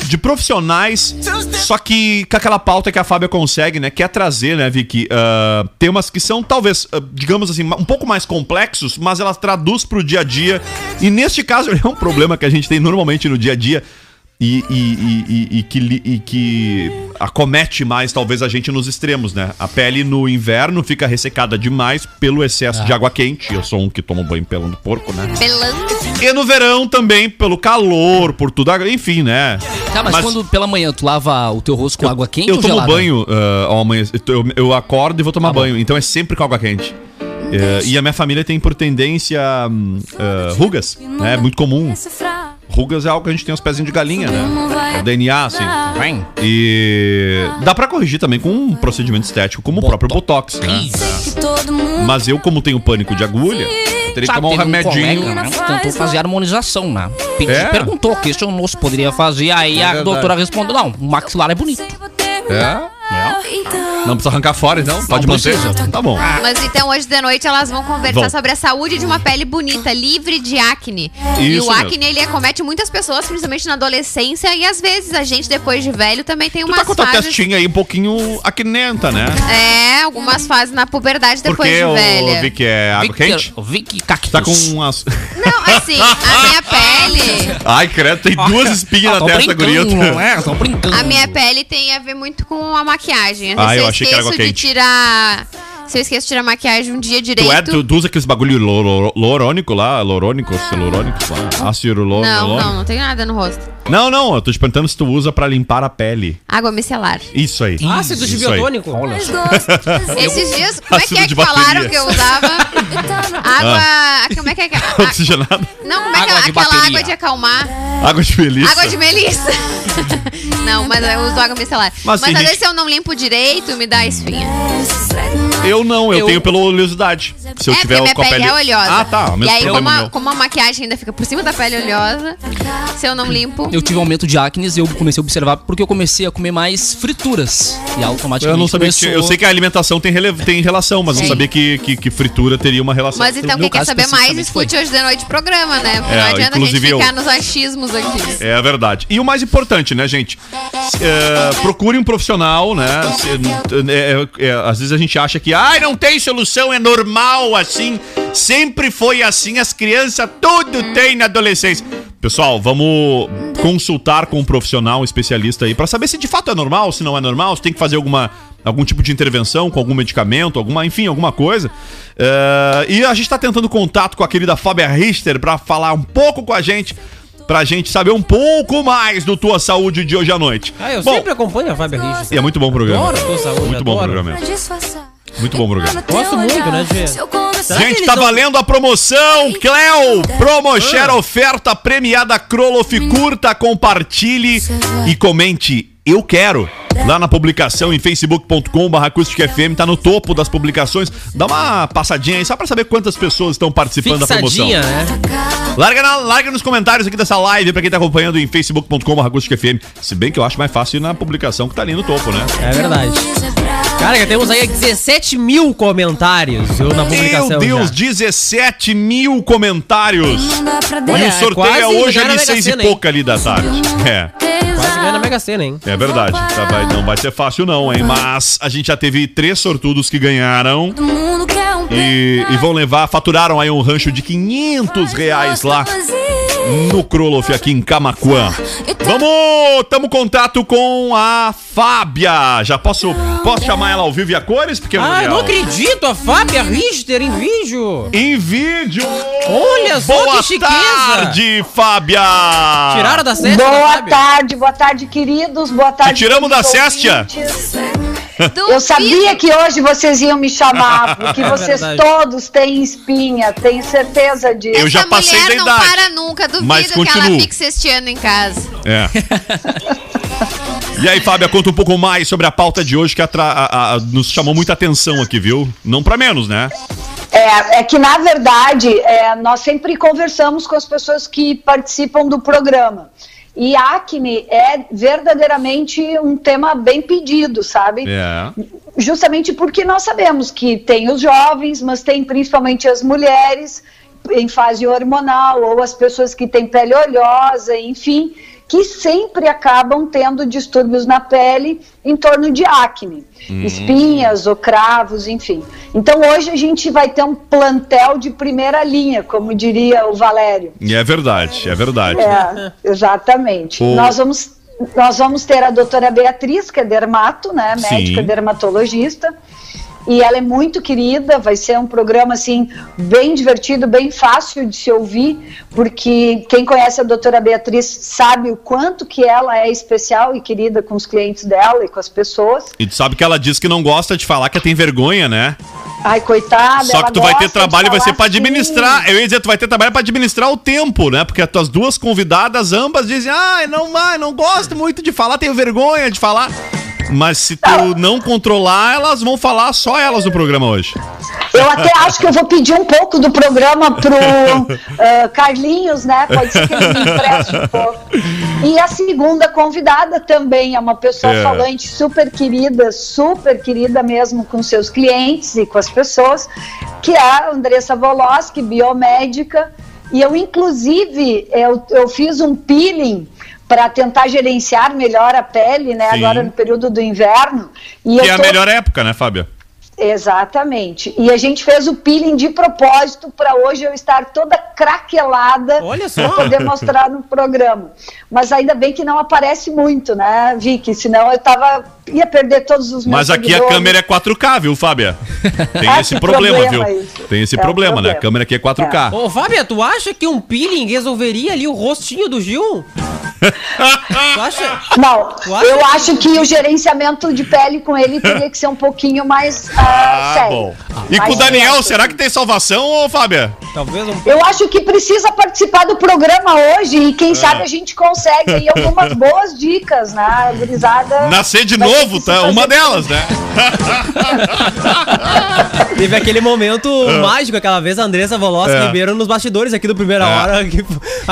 de profissionais, só que com aquela pauta que a Fábia consegue, né, que é trazer, né, Vicky, ah, temas que são talvez, ah, digamos assim, um pouco mais complexos, mas ela traduz pro dia a dia, e neste caso [laughs] é um problema que a gente tem normalmente no dia a dia, e, e- e- e- e que, e que acomete mais, talvez, a gente nos extremos, né? A pele no inverno fica ressecada demais pelo excesso de água quente. Eu sou um que toma banho pelando porco, né? Pelando. E no verão também, pelo calor, por tudo, enfim, né? Tá, mas, Mas- quando pela manhã tu lava o teu rosto com água quente Eu ou tomo gelada? banho ah, ao amanhecer. Eu, eu acordo e vou tomar Tá banho. Então é sempre com água quente. É, e a minha família tem por tendência ah, rugas, né? É muito comum. Rugas é algo que a gente tem os pezinhos de galinha, né? É o DNA, assim. Vem. E dá pra corrigir também com um procedimento estético, como o próprio Botox, né? Mas eu, como tenho pânico de agulha, eu teria que tomar um remedinho. colega, né, tentou fazer harmonização, né? Pedi, É? perguntou que isso não se poderia fazer, aí a verdade. doutora respondeu, não, o maxilar é bonito. É? Não precisa arrancar fora, então? Pode Não manter? precisa. Tá bom. Mas então hoje de noite elas vão conversar Vão. sobre a saúde de uma pele bonita, livre de acne. e Isso o mesmo. acne ele acomete muitas pessoas, principalmente na adolescência, e às vezes a gente depois de velho também tem Tu umas tá com a tua fases. testinha aí um pouquinho acnenta, né? É, algumas fases na puberdade depois Porque de o velha. Vic é água quente? Vic Cactus. Tá com umas. Não, assim, a minha [laughs] pele. Ai, credo, tem duas espinhas Ah, na tô testa, brincando, guria. não é? Tô brincando. A minha pele tem a ver muito com a maquiagem. Ah, eu achei que era de quente. tirar. Se eu esqueço de tirar maquiagem um dia direito. Tu, é, tu, tu usa aqueles bagulho lorônico lá, lorônico, celurônico lá, ácido lor- Não, lorônico. não, não tem nada no rosto. Não, não, eu tô te perguntando se tu usa pra limpar a pele. Água micelar. Isso aí. Ácido de Isso aí. biotônico. Olha só. [laughs] Esses dias, como é que Ácido é de que falaram que eu usava? [laughs] Água. Como é que é que. [laughs] a- Oxigenado. Não, como é que é de aquela bateria. água de acalmar? Água de melissa. Água de melissa. não, mas eu uso água micelar. Mas Mas, às gente- vezes se eu não limpo direito, me dá espinha. Eu não, eu, Eu- tenho pela oleosidade. Se eu é, tiver minha com a pele, pele. é oleosa. Ah, tá. O E mesmo aí, problema como a, meu. como a maquiagem ainda fica por cima da pele oleosa, se eu não limpo. Eu tive um aumento de acne e eu comecei a observar porque eu comecei a comer mais frituras. E automaticamente Eu não sabia que começou... tinha- Eu sei que a alimentação tem, rele- tem relação, mas não Sim. sabia que, que, que fritura teria uma relação. Mas então, quem quer saber mais, escute hoje de noite o programa, né? Porque É, não adianta a gente inclusive eu. ficar nos achismos aqui. É verdade. E o mais importante, né, gente? É, procure um profissional, né? Se- é, é, é, às vezes a gente acha que, ai, não tem solução, é normal assim. Sempre foi assim, as crianças tudo tem na adolescência. Pessoal, vamos consultar com um profissional, um especialista aí, pra saber se de fato é normal, se não é normal, se tem que fazer alguma, algum tipo de intervenção com algum medicamento, alguma, enfim, alguma coisa. É, e a gente tá tentando contato com a querida Fábia Richter pra falar um pouco com a gente pra gente saber um pouco mais do Tua Saúde de hoje à noite. Ah, eu Bom, sempre acompanho a Fábia Riggs. e é muito bom o programa. Adoro Tua Saúde, muito bom o adoro. programa. Muito bom programa. Gosto muito, né, Gê? Gente, tá valendo a promoção, Cleo! Promoshare oferta premiada Crolof. Curta, compartilhe e comente. Eu quero. Lá na publicação em facebook.com.br FM, tá no topo das publicações. Dá uma passadinha aí, só pra saber quantas pessoas estão participando da promoção. Fixadinha, né? Larga, na- larga nos comentários aqui dessa live pra quem tá acompanhando em facebook.com.br FM. Se bem que eu acho mais fácil ir na publicação que tá ali no topo, né? É verdade. Cara, já temos aí 17 mil comentários eu, na publicação. Meu Deus, já. 17 mil comentários. E Olha, o sorteio quase é hoje às seis e pouca ali da tarde. É, Quase ganha na Mega Sena, hein? é verdade. Tá, vai- não vai ser fácil não, hein? Mas a gente já teve três sortudos que ganharam e, e vão levar, faturaram aí um rancho de 500 reais lá no Kroloff aqui em Camacuã. Vamos, tamo em contato com a Fábia. Já posso, posso chamar ela ao vivo e a cores? Porque Ah, eu não acredito, a Fábia Richter em vídeo. Em vídeo! Olha só Boa que chiqueza. tarde, Fábia! Tiraram da Séstia, Boa Fábia? tarde, boa tarde, queridos. Boa tarde. tiramos da todos Eu sabia que hoje vocês iam me chamar, porque [laughs] É vocês verdade. todos têm espinha, tenho certeza disso. Eu já Essa passei mulher da não idade. para nunca, duvido mas que ela continuo. fique sexteando em casa. É. [laughs] E aí, Fábia, conta um pouco mais sobre a pauta de hoje que atra- a- a- nos chamou muita atenção aqui, viu? Não pra menos, né? É, é que, na verdade, é, nós sempre conversamos com as pessoas que participam do programa. E acne é verdadeiramente um tema bem pedido, sabe? É. justamente porque nós sabemos que tem os jovens, mas tem principalmente as mulheres em fase hormonal ou as pessoas que têm pele oleosa, enfim, que sempre acabam tendo distúrbios na pele em torno de acne, Hum. espinhas ou cravos, enfim. Então hoje a gente vai ter um plantel de primeira linha, como diria o Valério. E é verdade, é verdade. É, exatamente. O- Nós vamos nós vamos ter a doutora Beatriz, que é dermato, né, Sim. médica dermatologista, e ela é muito querida, vai ser um programa assim bem divertido, bem fácil de se ouvir, porque quem conhece a doutora Beatriz sabe o quanto que ela é especial e querida com os clientes dela e com as pessoas. E tu sabe que ela diz que não gosta de falar que tem vergonha, né? Ai, coitada, Só que tu vai ter trabalho, vai ser falar pra assim. administrar. Eu ia dizer, tu vai ter trabalho pra administrar o tempo, né? Porque as tuas duas convidadas, ambas, dizem, ai, não vai, não gosto muito de falar, tenho vergonha de falar. Mas se tu não controlar, elas vão falar só elas no programa hoje. Eu até acho que eu vou pedir um pouco do programa pro ah, [laughs] Carlinhos, né? Pode ser que ele me empreste um pouco. E a segunda convidada também é uma pessoa É. falante super querida, super querida mesmo com seus clientes e com as pessoas, que é a Andressa Voloski, biomédica. E eu, inclusive, eu, eu fiz um peeling para tentar gerenciar melhor a pele, né? Sim. Agora no período do inverno. E Que é a tô- melhor época, né, Fábio? Exatamente. E a gente fez o peeling de propósito para hoje eu estar toda craquelada para poder mostrar no programa. Mas ainda bem que não aparece muito, né, Vicky? Senão eu tava ia perder todos os meus Mas aqui a seguidores. câmera é 4K, viu, Fábio? Tem Ah, esse problema, problema viu? isso. Tem esse É um problema, né? A problema. câmera aqui é 4K. Ô, Fábio, tu acha que um peeling resolveria ali o rostinho do Gil? [laughs] tu acha? Não, Tu acha eu acho que o gerenciamento de pele com ele teria que ser um pouquinho mais ah, Ah, sério. bom. E com o Daniel, será que tem salvação, ô Fábio? Talvez um Eu acho que precisa participar do programa hoje e É. quem sabe a gente consegue aí algumas boas dicas, né? Gurizada. Nascer de novo, tá? Uma delas, né? [laughs] Teve aquele momento mágico, aquela vez a Andressa Voloski É. Ribeiro nos bastidores aqui do Primeira É. Hora. que-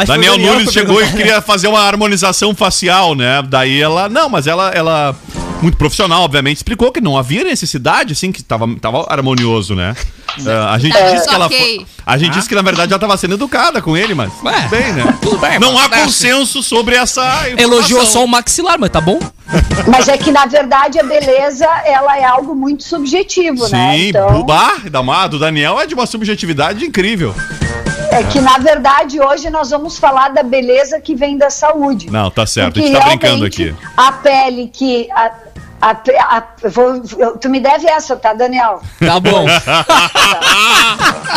Daniel Nunes chegou e queria fazer uma harmonização facial, né? Daí ela. Não, mas ela. ela muito profissional, obviamente, explicou que não havia necessidade, assim, que tava, tava harmonioso, né? Ah, a gente Tá disse que ela foi, A gente disse que, na verdade, ela tava sendo educada com ele, mas. Ué, tudo bem, né? tudo bem, Não há consenso sobre essa. Elogiou informação. só o maxilar, mas tá bom? Mas é que, na verdade, a beleza ela é algo muito subjetivo, né? Sim, Então, o bar da do Daniel é de uma subjetividade incrível. É que, na verdade, hoje nós vamos falar da beleza que vem da saúde. Não, tá certo, a gente tá brincando aqui. A pele que. A, a, a- vou- tu me deve essa, tá, Daniel? Tá bom. [laughs]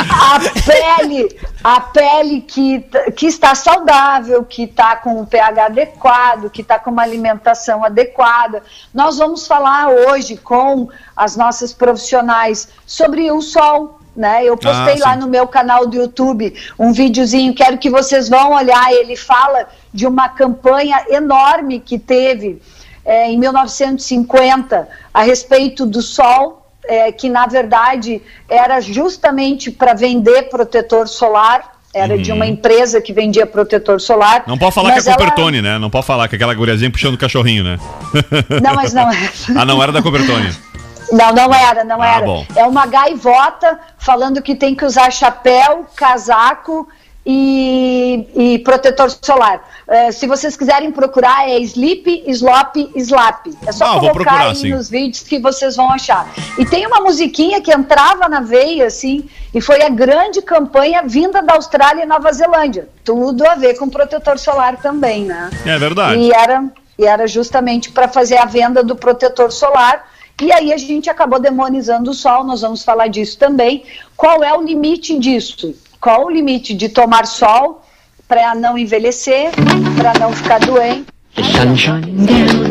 a pele, a pele que, que está saudável, que está com o pH adequado, que está com uma alimentação adequada. Nós vamos falar hoje com as nossas profissionais sobre o sol. Né? Eu postei Ah, lá no meu canal do YouTube um videozinho, quero que vocês vão olhar. Ele fala de uma campanha enorme que teve eh, em 1950 a respeito do sol, é, que na verdade era justamente para vender protetor solar, era de uma empresa que vendia protetor solar. Uhum. Não pode falar que é ela- Copertone, né? Não pode falar que é aquela guriazinha puxando o cachorrinho, né? Não, mas não [laughs] é. ah, não era da Copertone. Não, não era, não Ah, era. bom. É uma gaivota falando que tem que usar chapéu, casaco e, e protetor solar. Eh, se vocês quiserem procurar, é Sleep, Slop, Slap. É só Ah, colocar procurar, aí sim. nos vídeos que vocês vão achar. E tem uma musiquinha que entrava na veia, assim, e foi a grande campanha vinda da Austrália e Nova Zelândia. Tudo a ver com protetor solar também, né? É verdade. E era, e era justamente para fazer a venda do protetor solar. E aí a gente acabou demonizando o sol, nós vamos falar disso também. Qual é o limite disso? Qual o limite de tomar sol para não envelhecer, para não ficar doente?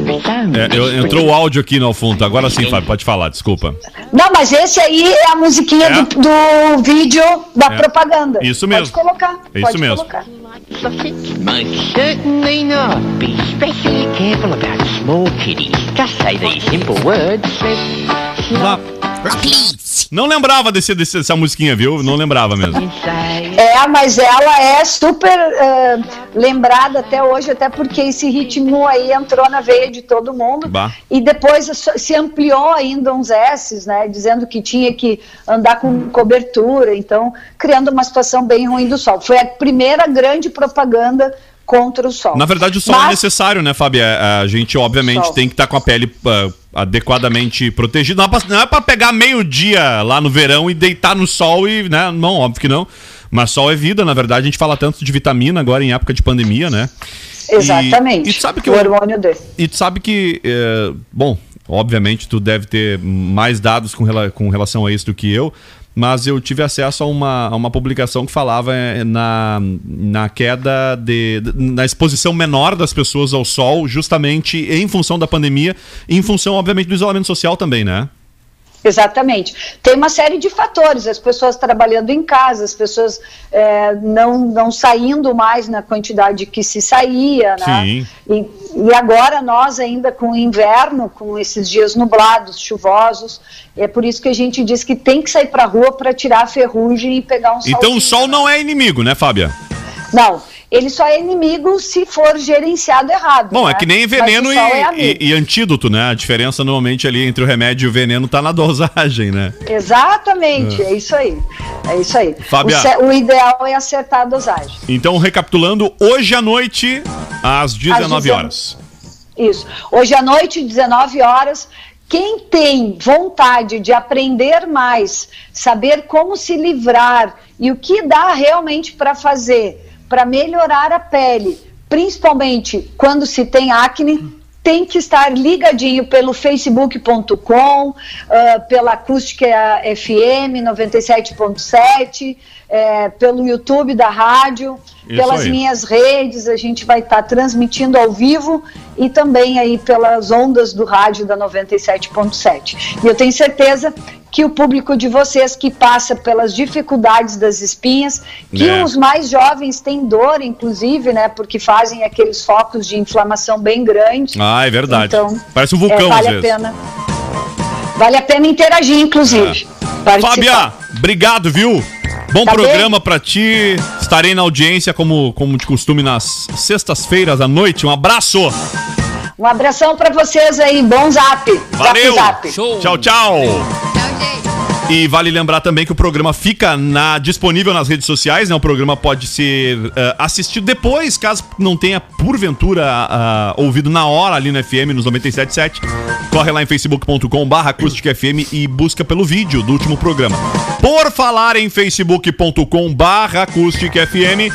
É, eu- entrou o áudio aqui no fundo. Agora sim, Fábio, pode falar, desculpa. Não, mas esse aí é a musiquinha É? do, do vídeo da É. propaganda. Isso Pode mesmo. colocar. É isso pode mesmo. Colocar. Certainly not. Be especially careful about small kitties. Just say these simple words. Não lembrava desse, desse- dessa musiquinha, viu? Não lembrava mesmo. É, mas ela é super eh, lembrada até hoje, até porque esse ritmo aí entrou na veia de todo mundo. Bah. E depois se ampliou ainda uns S's, né? Dizendo que tinha que andar com cobertura, então criando uma situação bem ruim do sol. Foi a primeira grande propaganda contra o sol. Na verdade, o sol é Mas- necessário, né, Fábio? É, A gente, obviamente, tem que estar com a pele ah, adequadamente protegida. Não é não é pegar meio-dia lá no verão e deitar no sol e, né? Não, óbvio que não. Mas sol é vida, na verdade. A gente fala tanto de vitamina agora em época de pandemia, né? Exatamente. E, e sabe que o eu- hormônio dele. E tu sabe que, é, bom, obviamente tu deve ter mais dados com, rela- com relação a isso do que eu, mas eu tive acesso a uma, a uma publicação que falava é, na, na queda de. na exposição menor das pessoas ao sol, justamente em função da pandemia, em função, obviamente, do isolamento social também, né? Exatamente. Tem uma série de fatores, as pessoas trabalhando em casa, as pessoas é, não, não saindo mais na quantidade que se saía, né? Sim. E, e agora nós ainda com o inverno, com esses dias nublados, chuvosos, é por isso que a gente diz que tem que sair para rua para tirar a ferrugem e pegar um sol. Então o sol não é inimigo, né, Fábia? Não, ele só é inimigo se for gerenciado errado. Bom, é né? que nem veneno e, é e- e antídoto, né? A diferença normalmente ali entre o remédio e o veneno tá na [laughs] dosagem, né? Exatamente, é. isso aí. É isso aí. Fábia. O, o ideal é acertar a dosagem. Então, recapitulando, hoje à noite, às 19 19. horas. Isso. Hoje à noite, 19 horas. Quem tem vontade de aprender mais, saber como se livrar e o que dá realmente para fazer para melhorar a pele, principalmente quando se tem acne, tem que estar ligadinho pelo facebook.com, ah, pela Acústica FM 97.7, eh, pelo YouTube da rádio, Isso pelas aí. minhas redes, a gente vai estar transmitindo ao vivo e também aí pelas ondas do rádio da 97.7. E eu tenho certeza que o público de vocês que passa pelas dificuldades das espinhas, que É. os mais jovens têm dor, inclusive, né, porque fazem aqueles focos de inflamação bem grandes. Ah, é verdade. Então, Parece um vulcão, é, vale a pena. Vale a pena interagir, inclusive. participar. Fábia, obrigado, viu? Bom Tá programa pra ti. Estarei na audiência, como, como de costume, nas sextas-feiras à noite. Um abraço. Um abração para vocês aí, bom zap. Valeu. Zap, zap. Tchau, tchau. E vale lembrar também que o programa fica na- disponível nas redes sociais, né? O programa pode ser eh, assistido depois, caso não tenha, porventura, ah, ouvido na hora ali no FM, nos 97.7. Corre lá em facebook.com barra FM e busca pelo vídeo do último programa. Por falar em facebook.com barra FM,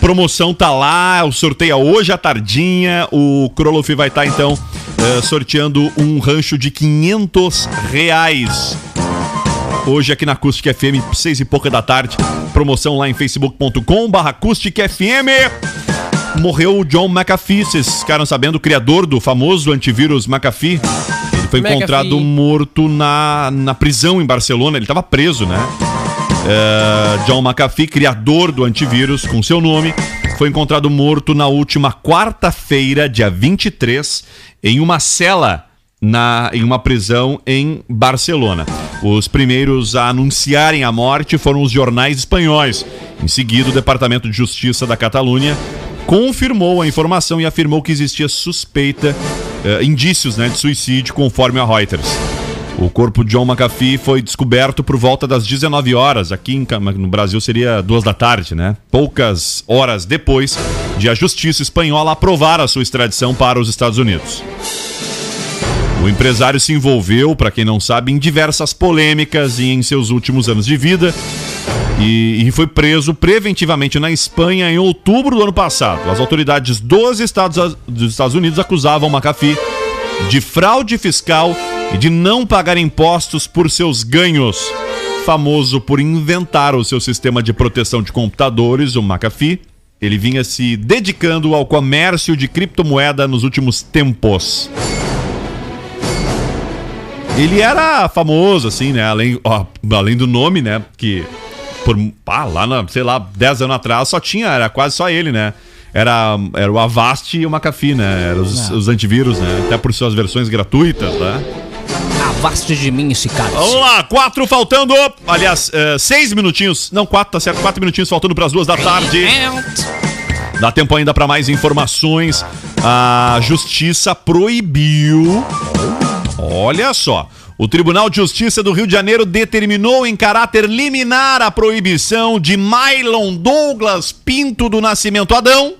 promoção tá lá, o sorteio é hoje à tardinha, o Kroloff vai estar então eh, sorteando um rancho de 500 reais. Hoje aqui na Acústica FM, seis e pouca da tarde. Promoção lá em facebook.com barra Acústica FM. Morreu o John McAfee, vocês ficaram sabendo, o criador do famoso antivírus McAfee. Ele foi McAfee. encontrado morto na, na prisão em Barcelona, ele estava preso, né? É, John McAfee, criador do antivírus, com seu nome, foi encontrado morto na última quarta-feira, dia 23, em uma cela na, em uma prisão em Barcelona. Os primeiros a anunciarem a morte foram os jornais espanhóis. Em seguida, o Departamento de Justiça da Catalunha confirmou a informação e afirmou que existia suspeita, eh, indícios né, de suicídio, conforme a Reuters. O corpo de John McAfee foi descoberto por volta das 19 horas. Aqui em no Brasil seria duas da tarde, né? Poucas horas depois de a justiça espanhola aprovar a sua extradição para os Estados Unidos. O empresário se envolveu, para quem não sabe, em diversas polêmicas e em seus últimos anos de vida. E, foi preso preventivamente na Espanha em outubro do ano passado. As autoridades dos Estados, dos Estados Unidos acusavam McAfee de fraude fiscal e de não pagar impostos por seus ganhos. Famoso por inventar o seu sistema de proteção de computadores, o McAfee, ele vinha se dedicando ao comércio de criptomoeda nos últimos tempos. Ele era famoso, assim, né? Além, ó, além do nome, né? Que por, pá, lá, na, sei lá, 10 anos atrás só tinha, era quase só ele, né? Era, era o Avast e o McAfee, né? Eram os, Ah. os antivírus, né? Até por suas versões gratuitas, né? Avaste de mim esse cara. Vamos lá, quatro faltando. Aliás, eh, seis minutinhos. Não, quatro, tá certo. Quatro minutinhos faltando para as duas da tarde. Dá tempo ainda para mais informações. A justiça proibiu. Olha só. O Tribunal de Justiça do Rio de Janeiro determinou em caráter liminar a proibição de Mylon Douglas Pinto do Nascimento Adão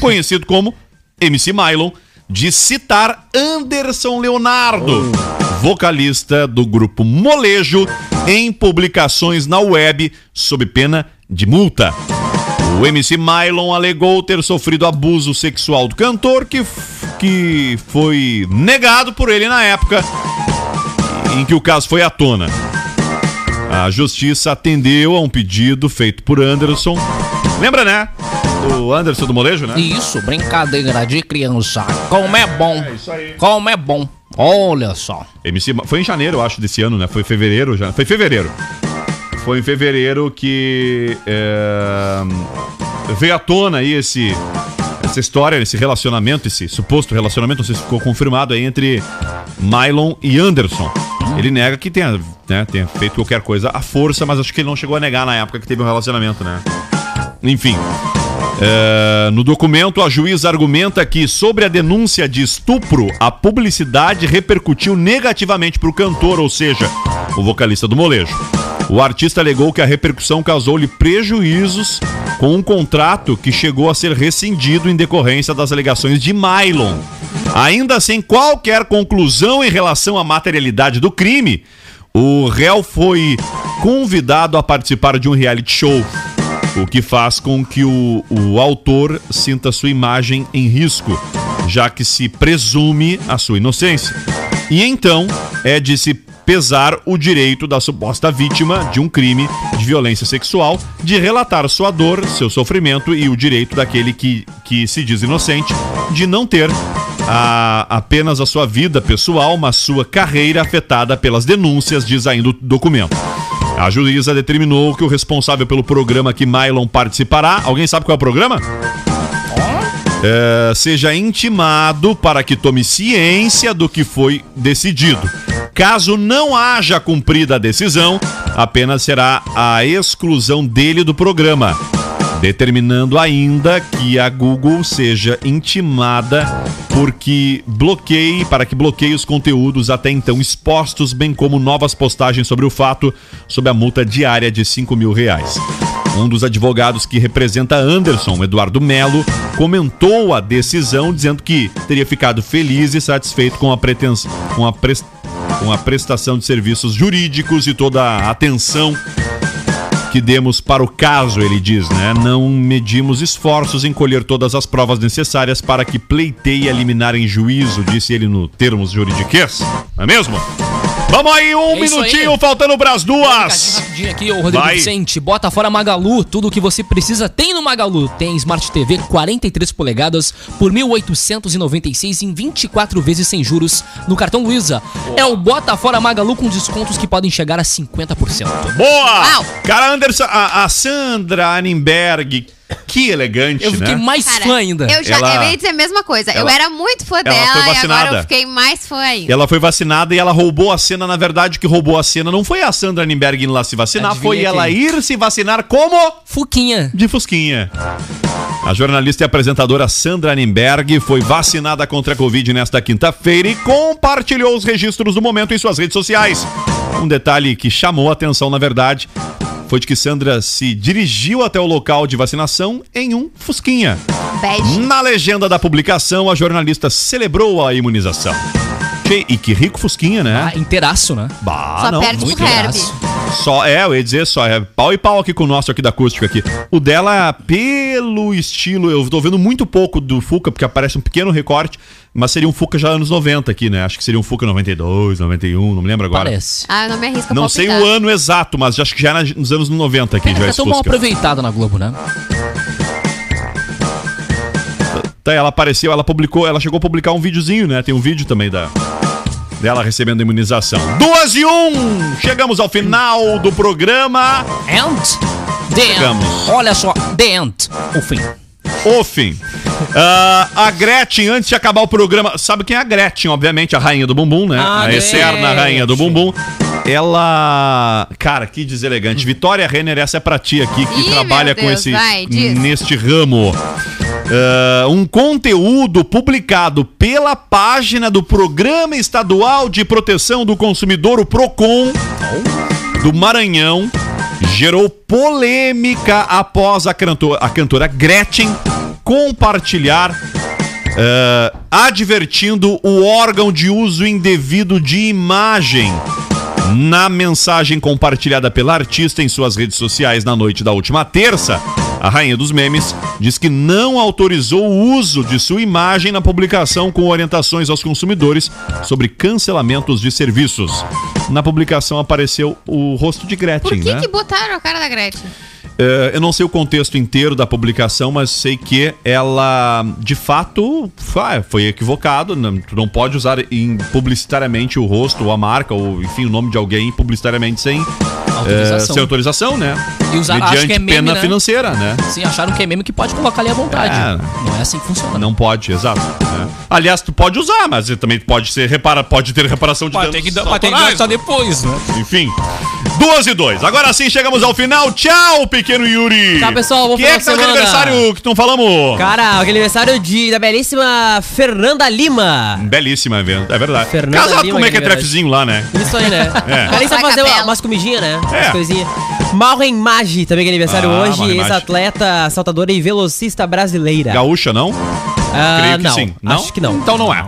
conhecido como MC Mylon, de citar Anderson Leonardo, vocalista do grupo Molejo, em publicações na web sob pena de multa. O MC Mylon alegou ter sofrido abuso sexual do cantor, que, que foi negado por ele na época em que o caso foi à tona. A justiça atendeu a um pedido feito por Anderson. Lembra, né? O Anderson do Molejo, né? Isso, brincadeira de criança. Como é bom. Como é bom. Olha só. MC, foi em janeiro, eu acho, desse ano, né? Foi fevereiro já. Foi fevereiro. Foi em fevereiro que é, veio à tona aí esse, essa história, esse relacionamento, esse suposto relacionamento, não sei se ficou confirmado aí entre Mylon e Anderson. Ele nega que tenha, né, tenha feito qualquer coisa à força, mas acho que ele não chegou a negar na época que teve um relacionamento, né? Enfim. É, no documento, a juíza argumenta que, sobre a denúncia de estupro, a publicidade repercutiu negativamente para o cantor, ou seja, o vocalista do molejo. O artista alegou que a repercussão causou-lhe prejuízos com um contrato que chegou a ser rescindido em decorrência das alegações de Mylon. Ainda sem qualquer conclusão em relação à materialidade do crime, o réu foi convidado a participar de um reality show o que faz com que o, o autor sinta sua imagem em risco, já que se presume a sua inocência. E então é de se pesar o direito da suposta vítima de um crime de violência sexual de relatar sua dor, seu sofrimento e o direito daquele que, que se diz inocente de não ter a- apenas a sua vida pessoal, mas sua carreira afetada pelas denúncias, diz ainda o documento. A juíza determinou que o responsável pelo programa que Mylon participará, alguém sabe qual é o programa? É, seja intimado para que tome ciência do que foi decidido. Caso não haja cumprida a decisão, apenas será a exclusão dele do programa, determinando ainda que a Google seja intimada porque bloqueie para que bloqueie os conteúdos até então expostos, bem como novas postagens sobre o fato, sob a multa diária de 5 mil reais. Um dos advogados que representa Anderson, Eduardo Melo, comentou a decisão dizendo que teria ficado feliz e satisfeito com a pretensão, com a, pres- com a prestação de serviços jurídicos e toda a atenção que demos para o caso, ele diz, né? Não medimos esforços em colher todas as provas necessárias para que pleiteie eliminar em juízo, disse ele no termos juridiquês. Não é mesmo? Vamos aí, um É minutinho, aí. faltando pras duas. Rapidinho aqui, ô Rodrigo Vai. Vicente. Bota fora Magalu. Tudo o que você precisa tem no Magalu. Tem Smart TV 43 polegadas por 1.896 em 24 vezes sem juros no cartão Luiza. É o Bota fora Magalu com descontos que podem chegar a 50%. Boa! Cara, Anderson, a, a Sandra Annenberg, que elegante, Eu fiquei né? mais Cara, fã ainda. Eu já Ela- eu ia dizer a mesma coisa. eu ela- era muito fã ela dela foi e vacinada. agora eu fiquei mais fã ainda. Ela foi vacinada e ela roubou a cena. Na verdade, que roubou a cena não foi a Sandra Annenberg indo lá se vacinar, Adivinha foi ela quem? ir se vacinar como? Fuquinha. De Fusquinha. A jornalista e apresentadora Sandra Annenberg foi vacinada contra a Covid nesta quinta-feira e compartilhou os registros do momento em suas redes sociais. Um detalhe que chamou a atenção, na verdade, foi de que Sandra se dirigiu até o local de vacinação em um Fusquinha. Bad. Na legenda da publicação, a jornalista celebrou a imunização. Que- E que rico Fusquinha, né? Ah, inteiraço, né? Bah, Só não, perde muito pro Herb. inteiraço. só, é, eu ia dizer só, é pau e pau aqui com o nosso aqui da acústica aqui. O dela, pelo estilo, eu tô vendo muito pouco do Fuca, porque aparece um pequeno recorte, mas seria um Fuca já anos 90 aqui, né? Acho que seria um Fuca 92, 91, não me lembro agora. Parece. Ah, eu não me arrisco a Não sei palpitar. o ano exato, mas acho que já era nos anos 90 aqui, já Tá esse mal Fusca. aproveitada na Globo, né? Tá, ela apareceu, ela publicou, ela chegou a publicar um videozinho, né? Tem um vídeo também da dela recebendo a imunização. Duas e um! Chegamos ao final do programa. And the end. Chegamos. Olha só, the end. O fim. O fim. Ah, a Gretchen, antes de acabar o programa, sabe quem é a Gretchen? Obviamente, a rainha do bumbum, né? A a externa Gretchen. rainha do bumbum. Ela. Cara, que deselegante. Vitória Renner, essa é pra ti aqui, que Ih, trabalha com esse. vai, neste ramo. Ah, um conteúdo publicado pela página do Programa Estadual de Proteção do Consumidor, o PROCON, do Maranhão, gerou polêmica após a cantora, a cantora Gretchen compartilhar eh, advertindo o órgão de uso indevido de imagem. Na mensagem compartilhada pela artista em suas redes sociais na noite da última terça, a rainha dos memes diz que não autorizou o uso de sua imagem na publicação com orientações aos consumidores sobre cancelamentos de serviços. Na publicação apareceu o rosto de Por Gretchen, que, né? que botaram a cara da Gretchen? É, eu não sei o contexto inteiro da publicação, mas sei que ela, de fato, foi, equivocado. Não, tu não pode usar publicitariamente o rosto ou a marca, ou enfim, o nome de alguém publicitariamente sem Autorização. é, sem autorização, né? E usar- acho Mediante que é meme, pena né? financeira, né? Sim, acharam que é meme que pode colocar ali à vontade. É. Não é assim que funciona. Não pode, exato. né? Aliás, tu pode usar, mas também pode ser repara, pode ter reparação de Vai danos ter que, ter que gastar depois, né? Enfim. Duas e dois. Agora sim chegamos ao final. Tchau, pequeno Yuri. Tchau, pessoal. Bom Quem é que tá de aniversário que não falamos? Cara, aquele aniversário de, da belíssima Fernanda Lima. Belíssima evento, é verdade. Fernanda Casado Lima, com o que é. Mequetrefezinho lá, né? Isso aí, né? [laughs] É. O cara fazer Capela. umas comidinhas, né? É. Umas coisinhas. Malren Maggi, também que é aniversário Ah, hoje. Ex-atleta, saltadora e velocista brasileira. Gaúcha, não? Ah, Creio que não. sim. Não? Acho que não. Então não é.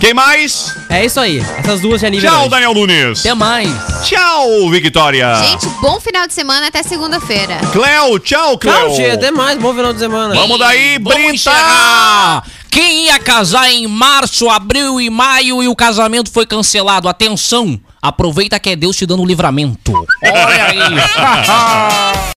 Quem mais? É isso aí. Essas duas de aniversário. Tchau, Daniel Nunes. Até mais. Tchau, Victoria. Gente, bom final de semana até segunda-feira. Cleo, tchau, Cleo. Tchau, tia. Até mais. Bom final de semana. Vamos daí, Vamos Brinta. encerrar. Quem ia casar em março, abril e maio e o casamento foi cancelado. Atenção! Aproveita que é Deus te dando livramento. [laughs] Olha aí. [laughs]